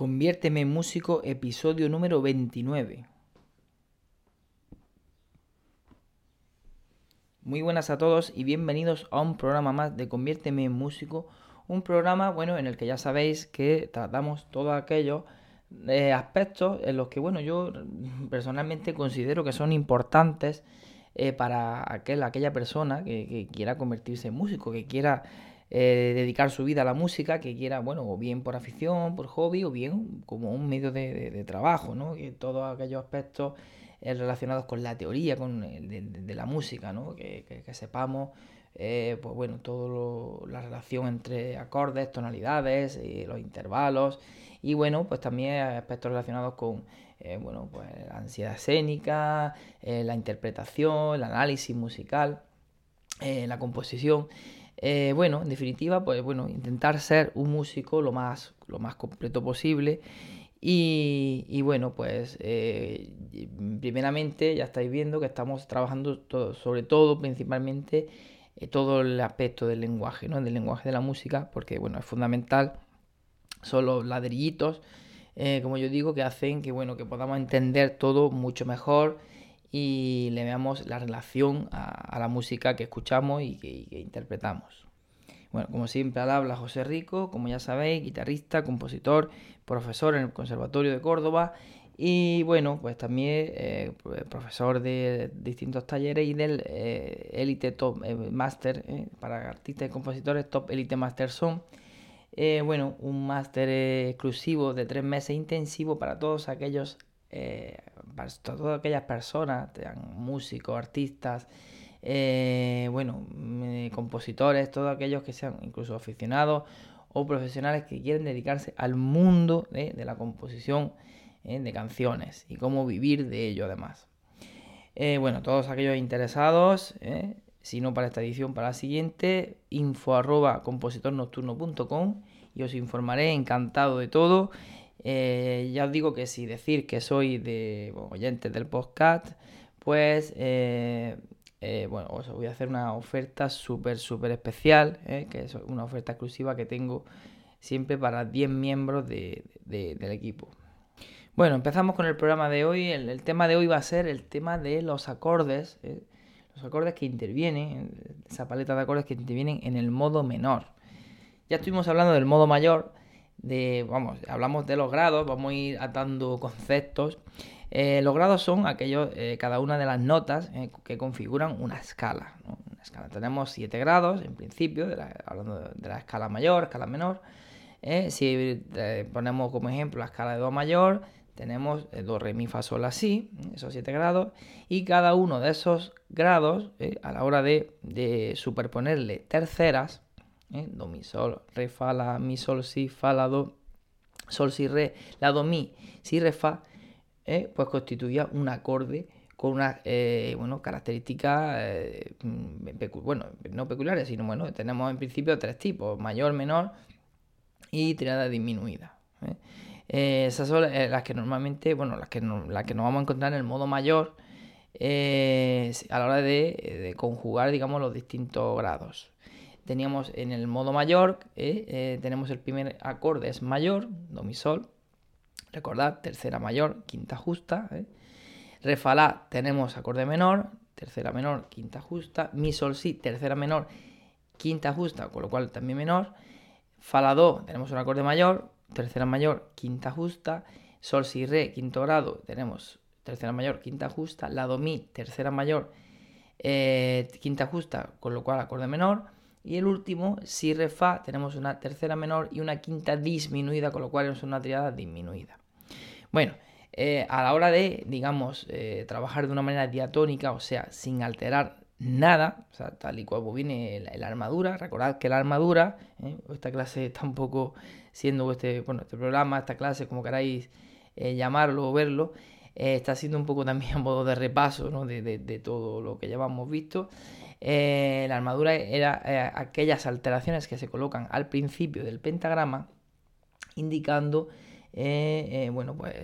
Conviérteme en músico, episodio número 29. Muy buenas a todos y bienvenidos a un programa más de Conviérteme en músico. Un programa, bueno, en el que ya sabéis que tratamos todos aquellos eh, aspectos en los que, bueno, yo personalmente considero que son importantes eh, para aquel, aquella persona que, que quiera convertirse en músico, que quiera eh, dedicar su vida a la música, que quiera, bueno, o bien por afición, por hobby, o bien como un medio de, trabajo, ¿no? Que todos aquellos aspectos eh, relacionados con la teoría con de, la música, ¿no? Que, sepamos, eh, pues bueno, toda la relación entre acordes, tonalidades, los intervalos, y bueno, pues también aspectos relacionados con, bueno, pues la ansiedad escénica, la interpretación, el análisis musical, la composición. Eh, bueno, en definitiva, pues bueno, intentar ser un músico lo más, lo más completo posible. Y, bueno, pues eh, primeramente ya estáis viendo que estamos trabajando sobre todo, principalmente, eh, todo el aspecto del lenguaje, ¿no? Del lenguaje de la música, porque bueno, es fundamental. Son los ladrillitos, como yo digo, que hacen que bueno, que podamos entender todo mucho mejor y le veamos la relación a, la música que escuchamos y que, interpretamos. Bueno, como siempre al habla José Rico, como ya sabéis, guitarrista, compositor, profesor en el Conservatorio de Córdoba y bueno, pues también eh, profesor de distintos talleres y del eh, Elite Top eh, Master para artistas y compositores Top Elite Master Son. bueno, un máster exclusivo de tres meses intensivo para todos aquellos eh, todas aquellas personas, sean músicos, artistas, eh, bueno, mm, compositores, todos aquellos que sean incluso aficionados o profesionales que quieren dedicarse al mundo de, la composición eh, de canciones y cómo vivir de ello además. bueno, todos aquellos interesados, si no para esta edición, para la siguiente, info arroba compositornocturno.com y os informaré encantado de todo eh, ya os digo que si decir que soy de oyentes del podcast, pues eh, eh, bueno, os voy a hacer una oferta súper, súper especial, que es una oferta exclusiva que tengo siempre para 10 miembros del equipo. Bueno, empezamos con el programa de hoy. El, tema de hoy va a ser el tema de los acordes, los acordes que intervienen, esa paleta de acordes que intervienen en el modo menor. Ya estuvimos hablando del modo mayor, de, vamos, hablamos de los grados, vamos a ir atando conceptos. Eh, los grados son aquellos, eh, cada una de las notas eh, que configuran una escala, escala. Tenemos 7 grados en principio, hablando de, la escala mayor, escala menor. si ponemos como ejemplo la escala de Do mayor, tenemos Do, Re, Mi, Fa, Sol, La, Si, esos 7 grados, y cada uno de esos grados, a la hora de, de superponerle terceras, ¿eh? do, mi, sol, re, fa, la, mi, sol, si, fa, la, do, sol, si, re, la, do, mi, si, re, fa, ¿eh? pues constituía un acorde con unas eh, bueno, características, bueno, no peculiares, sino bueno, tenemos en principio tres tipos, mayor, menor y triada disminuida. esas son las que normalmente, bueno, las que, las que nos vamos a encontrar en el modo mayor a la hora de, de, conjugar, digamos, los distintos grados teníamos en el modo mayor, eh, eh, tenemos el primer acorde es mayor, do, mi, sol. Recordad, tercera mayor, quinta justa. Eh. Re, fa, tenemos acorde menor, tercera menor, quinta justa. Mi, sol, si, tercera menor, quinta justa, con lo cual también menor. Fa, la, do, tenemos un acorde mayor, tercera mayor, quinta justa. Sol, si, re, quinto grado, tenemos tercera mayor, quinta justa. La, do, mi, tercera mayor, quinta justa, con lo cual acorde menor. Y el último, si, re, fa, tenemos una tercera menor y una quinta disminuida, con lo cual es una triada disminuida. Bueno, eh, a la hora de, digamos, eh, trabajar de una manera diatónica, o sea, sin alterar nada, o sea, tal y cual viene la, armadura, recordad que la armadura, eh, esta clase está un poco siendo este, bueno, este programa, esta clase, como queráis llamarlo o verlo, está siendo un poco también a modo de repaso ¿no? de todo lo que ya hemos visto. Eh, la armadura era eh, aquellas alteraciones que se colocan al principio del pentagrama, indicando eh, bueno, pues,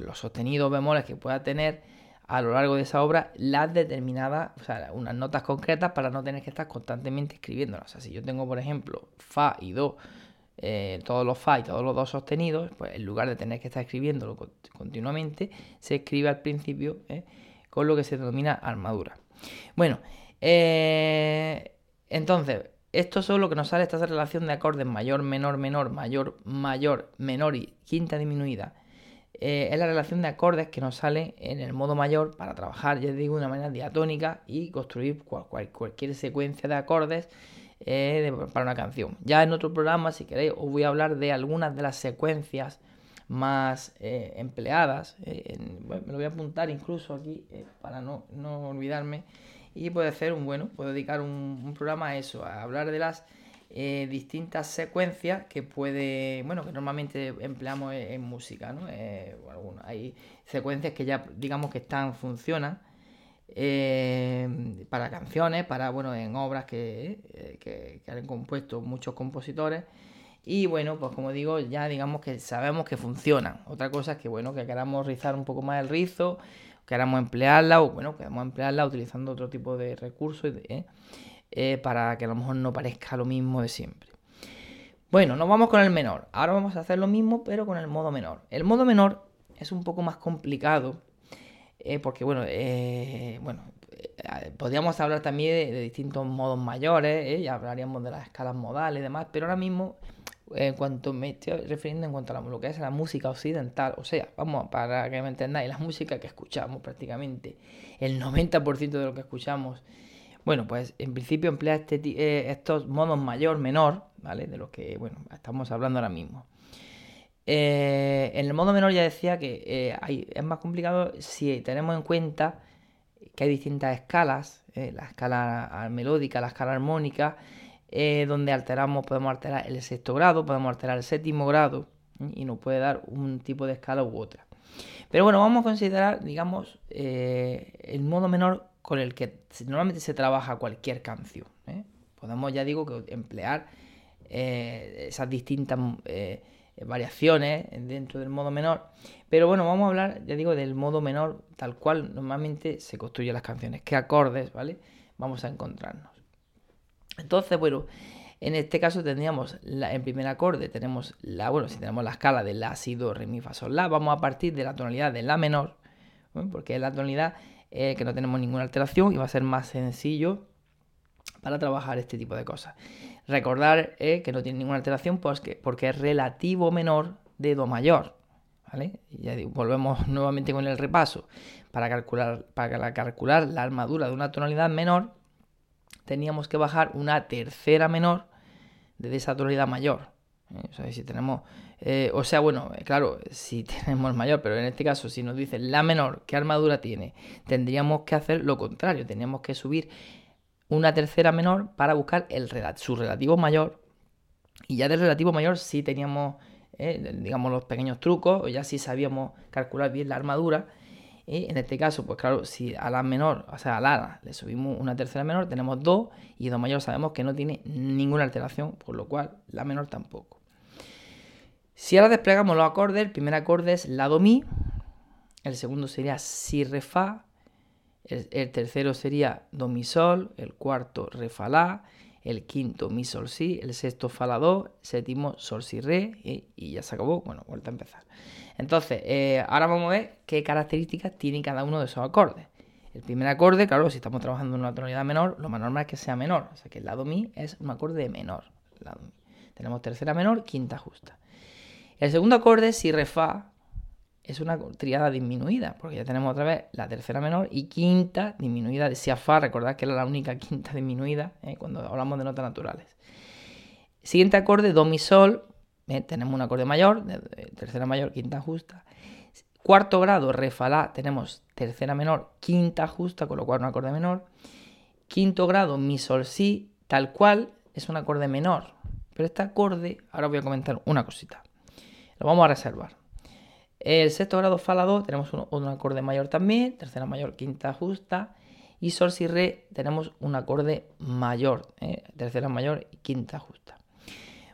los sostenidos bemoles que pueda tener a lo largo de esa obra las determinadas, o sea, unas notas concretas para no tener que estar constantemente escribiéndolas. O sea, si yo tengo, por ejemplo, Fa y Do todos los fa y todos los do sostenidos, pues en lugar de tener que estar escribiéndolo continuamente, se escribe al principio con lo que se denomina armadura. Bueno, eh, entonces, esto es lo que nos sale, esta relación de acordes mayor, menor, menor, mayor, mayor, menor y quinta disminuida. es la relación de acordes que nos sale en el modo mayor para trabajar, ya digo, de una manera diatónica y construir cualquier secuencia de acordes eh, para una canción. Ya en otro programa, si queréis, os voy a hablar de algunas de las secuencias más eh, empleadas. Eh, me lo voy a apuntar incluso aquí para no, olvidarme. Y puede ser un bueno, puedo dedicar un, programa a eso, a hablar de las distintas secuencias que puede, bueno, que normalmente empleamos en, música, ¿no? hay secuencias que ya digamos que están, funcionan eh, para canciones, para, bueno, en obras que, eh, que, han compuesto muchos compositores. Y bueno, pues como digo, ya digamos que sabemos que funcionan. Otra cosa es que, bueno, que queramos rizar un poco más el rizo, queramos emplearla o, bueno, queramos emplearla utilizando otro tipo de recursos eh, para que a lo mejor no parezca lo mismo de siempre. Bueno, nos vamos con el menor. Ahora vamos a hacer lo mismo, pero con el modo menor. El modo menor es un poco más complicado eh, porque bueno, eh, bueno, eh, podríamos hablar también de, distintos modos mayores, ya hablaríamos de las escalas modales y demás, pero ahora mismo, en cuanto me estoy refiriendo en cuanto a lo que es la música occidental, o sea, vamos, para que me entendáis, la música que escuchamos prácticamente, el 90% de lo que escuchamos, bueno, pues en principio emplea este, estos modos mayor, menor, ¿vale? De los que, bueno, estamos hablando ahora mismo. Eh, en el modo menor ya decía que eh, es más complicado si tenemos en cuenta que hay distintas escalas, eh, la escala melódica, la escala armónica, donde alteramos, podemos alterar el sexto grado, podemos alterar el séptimo grado y nos puede dar un tipo de escala u otra. Pero bueno, vamos a considerar, digamos, el modo menor con el que normalmente se trabaja cualquier canción. Podemos, ya digo, que emplear esas distintas eh, variaciones dentro del modo menor. Pero bueno, vamos a hablar, ya digo, del modo menor tal cual normalmente se construyen las canciones. ¿Qué acordes, vale? Vamos a encontrarnos. Entonces, bueno, en este caso tendríamos la, en primer acorde, tenemos la, bueno, si tenemos la escala de la, si, do, re, mi, fa, sol, la, vamos a partir de la tonalidad de la menor, porque es la tonalidad eh, que no tenemos ninguna alteración y va a ser más sencillo para trabajar este tipo de cosas. Recordar eh, que no tiene ninguna alteración pues porque es relativo menor de Do mayor. ¿vale? ya volvemos nuevamente con el repaso. Para calcular, para calcular la armadura de una tonalidad menor, teníamos que bajar una tercera menor de esa tonalidad mayor. ¿eh? O sea, si tenemos, eh, o sea, bueno, claro, si tenemos mayor, pero en este caso, si nos dice la menor, ¿qué armadura tiene? Tendríamos que hacer lo contrario, tendríamos que subir una tercera menor para buscar el, su relativo mayor. Y ya del relativo mayor sí teníamos, eh, digamos, los pequeños trucos, o ya sí sabíamos calcular bien la armadura. Y en este caso, pues claro, si a la menor, o sea, a la le subimos una tercera menor, tenemos dos y do mayor sabemos que no tiene ninguna alteración, por lo cual la menor tampoco. Si ahora desplegamos los acordes, el primer acorde es la do mi, el segundo sería si re fa, el, tercero sería do mi sol, el cuarto re fa la, el quinto mi sol si, el sexto fa la do, séptimo sol si re y, ya se acabó. Bueno, vuelta a empezar. Entonces, eh, ahora vamos a ver qué características tiene cada uno de esos acordes. El primer acorde, claro, si estamos trabajando en una tonalidad menor, lo más normal es que sea menor. O sea que el lado mi es un acorde menor. Tenemos tercera menor, quinta justa. El segundo acorde, si re fa, es una triada disminuida, porque ya tenemos otra vez la tercera menor y quinta disminuida de si a fa, recordad que era la única quinta disminuida eh, cuando hablamos de notas naturales. Siguiente acorde, do mi sol, eh, tenemos un acorde mayor, tercera mayor, quinta justa. Cuarto grado, re fa tenemos tercera menor, quinta justa, con lo cual un acorde menor. Quinto grado, mi sol si, tal cual, es un acorde menor. Pero este acorde, ahora voy a comentar una cosita. Lo vamos a reservar. El sexto grado fa do tenemos un, acorde mayor también, tercera mayor, quinta justa. Y sol si re tenemos un acorde mayor, ¿eh? tercera mayor y quinta justa.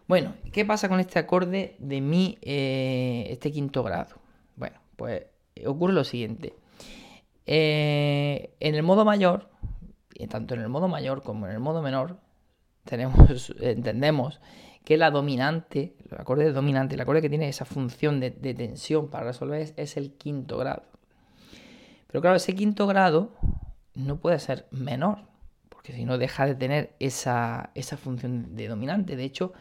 Bueno, ¿qué pasa con este acorde de mi, eh, este quinto grado? Bueno, pues ocurre lo siguiente. Eh, en el modo mayor, tanto en el modo mayor como en el modo menor, tenemos, entendemos que la dominante, el acorde dominante, el acorde que tiene esa función de, tensión para resolver es, el quinto grado. Pero claro, ese quinto grado no puede ser menor, porque si no deja de tener esa, función de dominante. De hecho,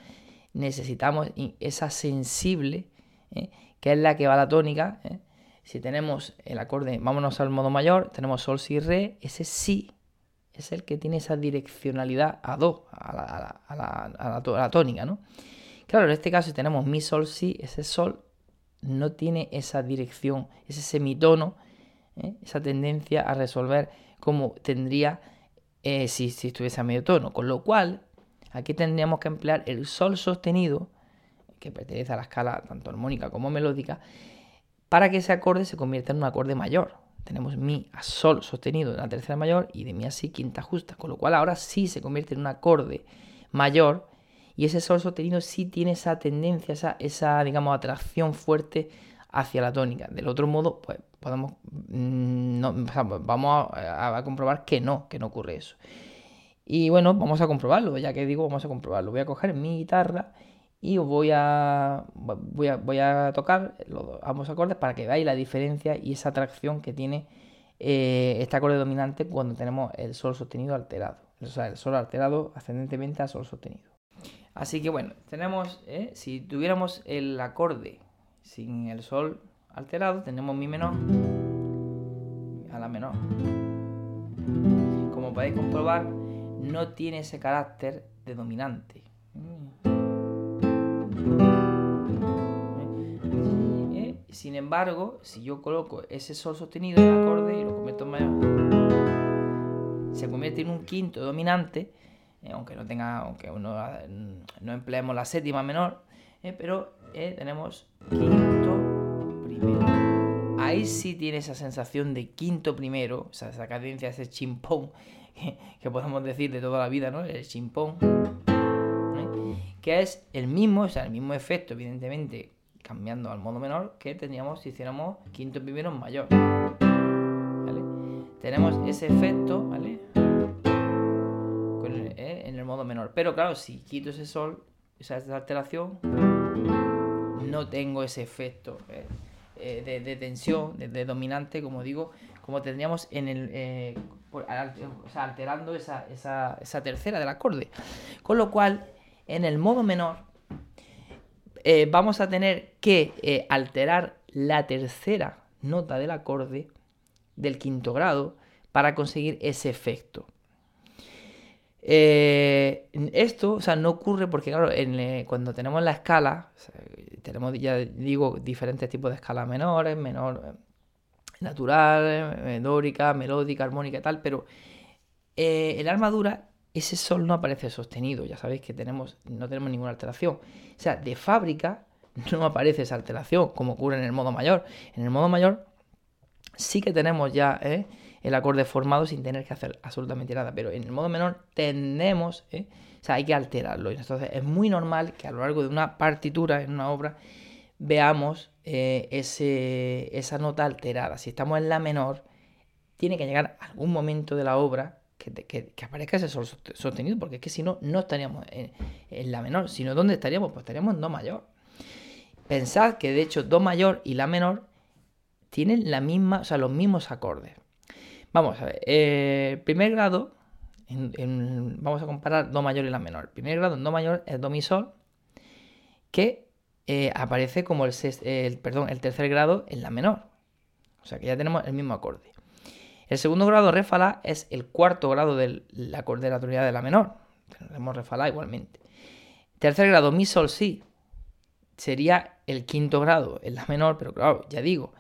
necesitamos esa sensible, ¿eh? que es la que va a la tónica. ¿eh? Si tenemos el acorde, vámonos al modo mayor, tenemos sol, si, re, ese sí es el que tiene esa direccionalidad a do, a la, tónica, ¿no? Claro, en este caso si tenemos mi, sol, si, ese sol no tiene esa dirección, ese semitono, ¿eh? esa tendencia a resolver como tendría si, si, estuviese a medio tono. Con lo cual, aquí tendríamos que emplear el sol sostenido, que pertenece a la escala tanto armónica como melódica, para que ese acorde se convierta en un acorde mayor tenemos mi a sol sostenido en la tercera mayor y de mi a si quinta justa, con lo cual ahora sí se convierte en un acorde mayor y ese sol sostenido sí tiene esa tendencia, esa, esa digamos, atracción fuerte hacia la tónica. Del otro modo, pues podemos, mm, no, vamos a, comprobar que no, que no ocurre eso. Y bueno, vamos a comprobarlo, ya que digo, vamos a comprobarlo. Voy a coger mi guitarra y os voy a, voy a, voy a tocar los, ambos acordes para que veáis la diferencia y esa atracción que tiene eh, este acorde dominante cuando tenemos el sol sostenido alterado. O sea, el sol alterado ascendentemente a sol sostenido. Así que bueno, tenemos, eh, si tuviéramos el acorde sin el sol alterado, tenemos mi menor a la menor. Como podéis comprobar, no tiene ese carácter de dominante. Sin embargo, si yo coloco ese sol sostenido en el acorde y lo convierto en mayor, se convierte en un quinto dominante, eh, aunque no tenga, aunque uno, no empleemos la séptima menor, eh, pero eh, tenemos quinto primero. Ahí sí tiene esa sensación de quinto primero, esa cadencia, ese chimpón que, podemos decir de toda la vida, ¿no? El chimpón, que es el mismo, o sea, el mismo efecto, evidentemente, cambiando al modo menor que tendríamos si hiciéramos quinto primero mayor. Tenemos ese efecto, ¿vale? Eh, en el modo menor. Pero claro, si quito ese sol, esa alteración, no tengo ese efecto ¿eh? Eh, de, tensión, de, dominante, como digo, como tendríamos en el. Alterando esa, tercera del acorde. Con lo cual, en el modo menor, eh, vamos a tener que eh, alterar la tercera nota del acorde del quinto grado para conseguir ese efecto. Eh, esto, no ocurre porque, claro, cuando tenemos la escala, tenemos, ya digo, diferentes tipos de escalas menores, menor natural, dórica, melódica, armónica y tal, pero en la armadura ese sol no aparece sostenido. Ya sabéis que tenemos, no tenemos ninguna alteración. O sea, de fábrica no aparece esa alteración, como ocurre en el modo mayor. En el modo mayor sí que tenemos ya ¿eh? el acorde formado sin tener que hacer absolutamente nada. Pero en el modo menor tenemos, ¿eh? o sea, hay que alterarlo. Entonces es muy normal que a lo largo de una partitura, en una obra, veamos eh, ese, esa nota alterada. Si estamos en la menor, tiene que llegar algún momento de la obra que, aparezca ese sol sostenido, porque es que si no, no estaríamos en, la menor, sino ¿dónde estaríamos? Pues estaríamos en do mayor. Pensad que de hecho do mayor y la menor tienen la misma, o sea, los mismos acordes. Vamos a ver, eh, primer grado, vamos a comparar do mayor y la menor. primer grado en do mayor es do mi sol, que eh, aparece como el, perdón, el tercer grado en la menor. O sea que ya tenemos el mismo acorde. El segundo grado re es el cuarto grado de la, de la tonalidad de la menor. Tenemos re igualmente. Tercer grado mi sol si sería el quinto grado en la menor, pero claro, ya digo,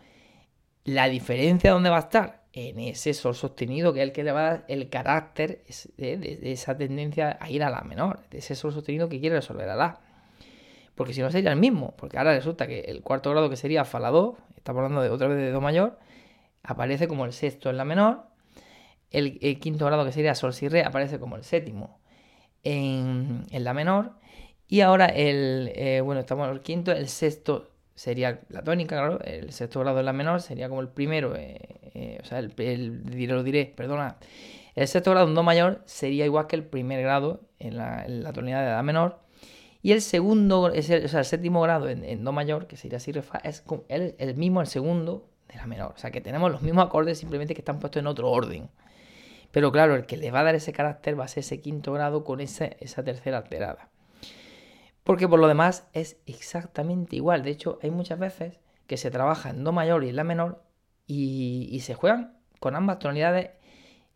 la diferencia dónde va a estar en ese sol sostenido que es el que le va a dar el carácter de, esa tendencia a ir a la menor, de ese sol sostenido que quiere resolver a la. Porque si no sería el mismo, porque ahora resulta que el cuarto grado que sería fa la do, estamos hablando de otra vez de do mayor, aparece como el sexto en la menor. El, quinto grado, que sería sol si re, aparece como el séptimo en, la menor. Y ahora el, eh, bueno, estamos en el quinto, el sexto sería la tónica, claro, el sexto grado en la menor sería como el primero, eh, eh, o sea, el, diré, lo diré, perdona, el sexto grado en do mayor sería igual que el primer grado en la, tonalidad de la menor. Y el segundo, es el, o sea, el séptimo grado en, Do mayor, que sería si re fa, es el, mismo, el segundo de la menor. O sea, que tenemos los mismos acordes, simplemente que están puestos en otro orden. Pero claro, el que le va a dar ese carácter va a ser ese quinto grado con esa, esa tercera alterada. Porque por lo demás es exactamente igual. De hecho, hay muchas veces que se trabaja en Do mayor y en La menor y, se juegan con ambas tonalidades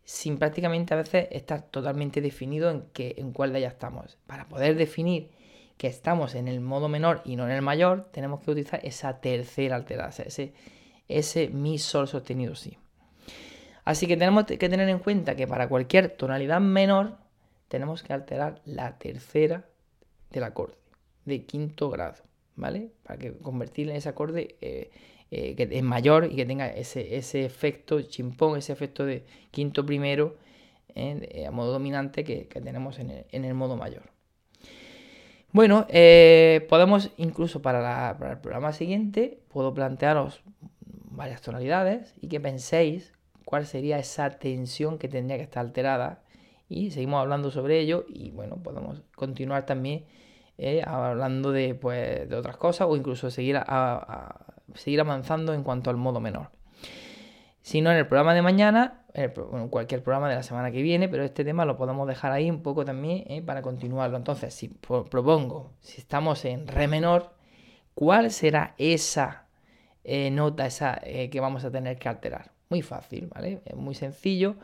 sin prácticamente a veces estar totalmente definido en, que, en cuál de ellas estamos. Para poder definir que estamos en el modo menor y no en el mayor, tenemos que utilizar esa tercera alterada, ese, ese mi sol sostenido sí. Así que tenemos que tener en cuenta que para cualquier tonalidad menor tenemos que alterar la tercera del acorde de quinto grado, ¿vale? Para que convertir en ese acorde eh, eh, que es mayor y que tenga ese, ese, efecto chimpón, ese efecto de quinto primero eh, a modo dominante que, tenemos en el, modo mayor. Bueno, podemos incluso para, para el programa siguiente, puedo plantearos varias tonalidades y que penséis cuál sería esa tensión que tendría que estar alterada y seguimos hablando sobre ello y bueno, podemos continuar también eh, hablando de, pues, de otras cosas o incluso seguir, a, seguir avanzando en cuanto al modo menor. Si no, en el programa de mañana, en cualquier programa de la semana que viene, pero este tema lo podemos dejar ahí un poco también eh, para continuarlo. Entonces, si propongo, si estamos en re menor, ¿cuál será esa eh, nota esa, que vamos a tener que alterar? Muy fácil, ¿vale? Es muy sencillo.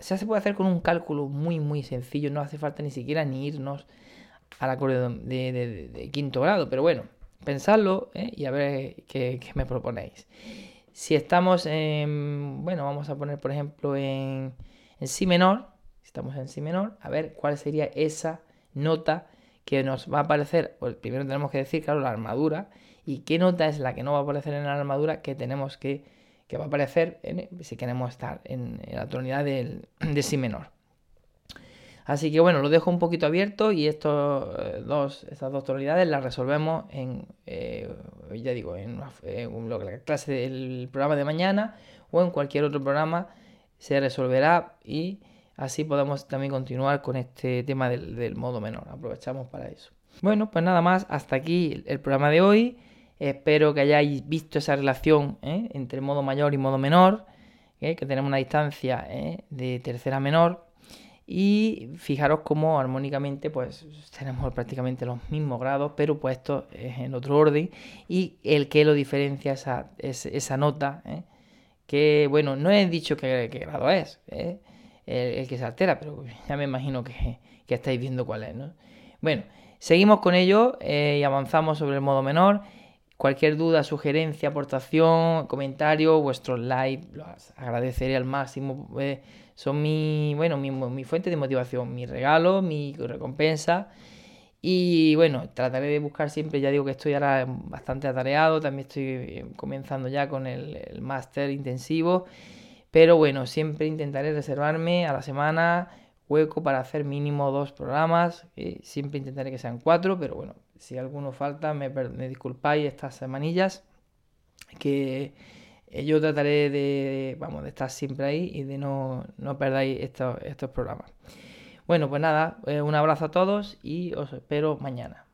Se puede hacer con un cálculo muy, muy sencillo. No hace falta ni siquiera ni irnos al acorde de, quinto grado. Pero bueno, pensadlo ¿eh? y a ver qué, me proponéis. Si estamos en, bueno, vamos a poner por ejemplo en, en si menor, si estamos en si menor, a ver cuál sería esa nota que nos va a aparecer, pues primero tenemos que decir, claro, la armadura, y qué nota es la que no va a aparecer en la armadura que tenemos que, que va a aparecer si queremos estar en, la tonalidad de si menor. Así que bueno, lo dejo un poquito abierto y estos eh, dos, estas dos tonalidades las resolvemos en, eh, ya digo, en, la clase del programa de mañana o en cualquier otro programa se resolverá y así podemos también continuar con este tema del, modo menor. Aprovechamos para eso. Bueno, pues nada más, hasta aquí el programa de hoy. Espero que hayáis visto esa relación ¿eh? entre modo mayor y modo menor, que tenemos una distancia de tercera menor y fijaros cómo armónicamente pues tenemos prácticamente los mismos grados, pero puestos en otro orden. Y el que lo diferencia esa, esa nota, ¿eh? que bueno, no he dicho qué, grado es, ¿eh? el, que se altera, pero ya me imagino que, estáis viendo cuál es. ¿no? Bueno, seguimos con ello eh, y avanzamos sobre el modo menor. Cualquier duda, sugerencia, aportación, comentario, vuestros likes, los agradeceré al máximo son mi, bueno, mi, fuente de motivación, mi regalo, mi recompensa. Y bueno, trataré de buscar siempre, ya digo que estoy ahora bastante atareado, también estoy eh, comenzando ya con el, máster intensivo, pero bueno, siempre intentaré reservarme a la semana hueco para hacer mínimo dos programas, eh, siempre intentaré que sean cuatro, pero bueno, si alguno falta, me, me disculpáis estas semanillas que yo trataré de, vamos, de estar siempre ahí y de no, no perdáis estos, estos programas. Bueno, pues nada, eh, un abrazo a todos y os espero mañana.